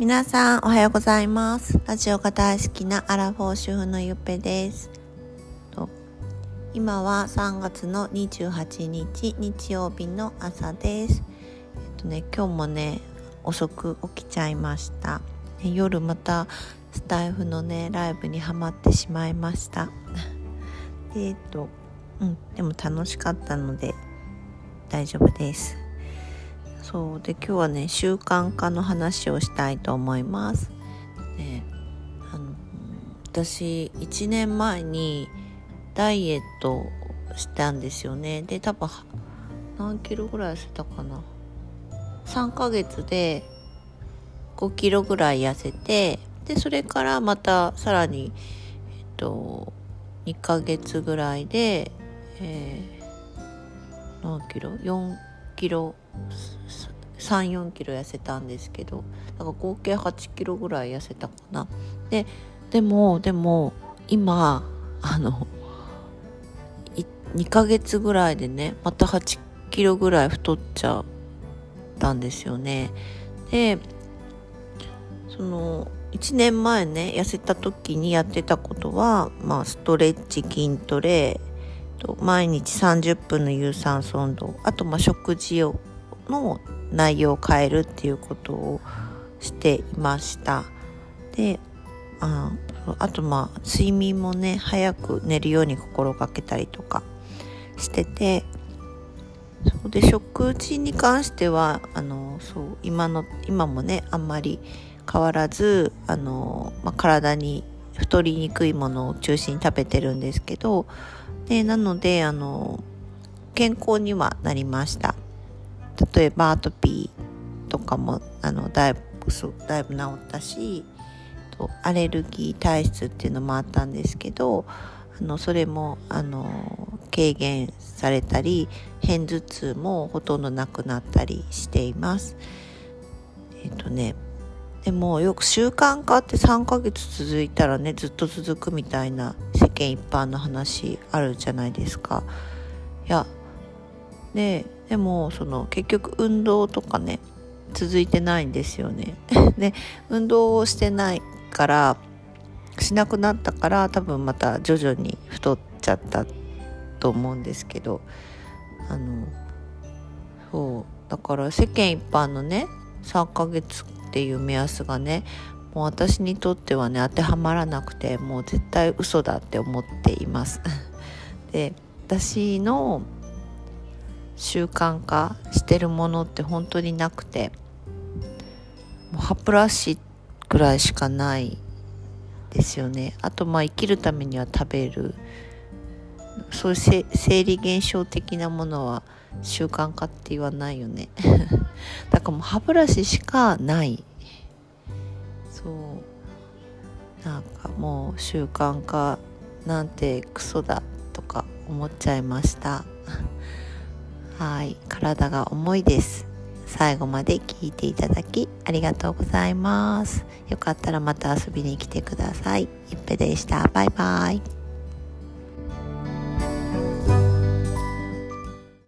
皆さんおはようございます。ラジオが大好きなアラフォー主婦のゆっぺです。今は3月の28日日曜日の朝です。えっとね今日もね遅く起きちゃいました。夜またスタイフのねライブにはまってしまいました。でえっとうんでも楽しかったので大丈夫です。そうで今日はね習慣化の話をしたいと思います。ね、あの私1年前にダイエットしたんですよねで多分何キロぐらい痩せたかな3ヶ月で5キロぐらい痩せてでそれからまたさらにえっと2ヶ月ぐらいで、えー、何キロ ?4 キロ34キロ痩せたんですけどだから合計8キロぐらい痩せたかな。ででもでも今あの2ヶ月ぐらいでねまた8キロぐらい太っちゃったんですよね。でその1年前ね痩せた時にやってたことは、まあ、ストレッチ筋トレ毎日30分の有酸素運動。あとまあ食事をの内容を変えるっていうことをしていました。でああとまあ睡眠もね早く寝るように心がけたりとかしててそうで食事に関してはあのそう今の今もねあんまり変わらずあの、まあ、体に太りにくいものを中心に食べてるんですけどでなのであの健康にはなりました例えばアトピーとかもあのだいぶだいぶ治ったしアレルギー体質っていうのもあったんですけどあのそれもあの軽減されたり片頭痛もほとんどなくなったりしています。えっ、とねでもよく習慣化って3ヶ月続いたらねずっと続くみたいな間一般の話あるじゃないですか。いやででもその結局運動とかね続いてないんですよね。で運動をしてないからしなくなったから多分また徐々に太っちゃったと思うんですけどあのそうだから世間一般のね3ヶ月っていう目安がねもう私にとってはね当てはまらなくてもう絶対嘘だって思っています。で私の習慣化してるものって本当になくてもう歯ブラシぐらいしかないですよね。あとまあ生きるためには食べる。そういう生理現象的なものは習慣化って言わないよね。だからもう歯ブラシしかない。そう。なんかもう習慣化なんてクソだとか思っちゃいました。はい。体が重いです。最後まで聞いていただきありがとうございます。よかったらまた遊びに来てください。いっぺでした。バイバイ。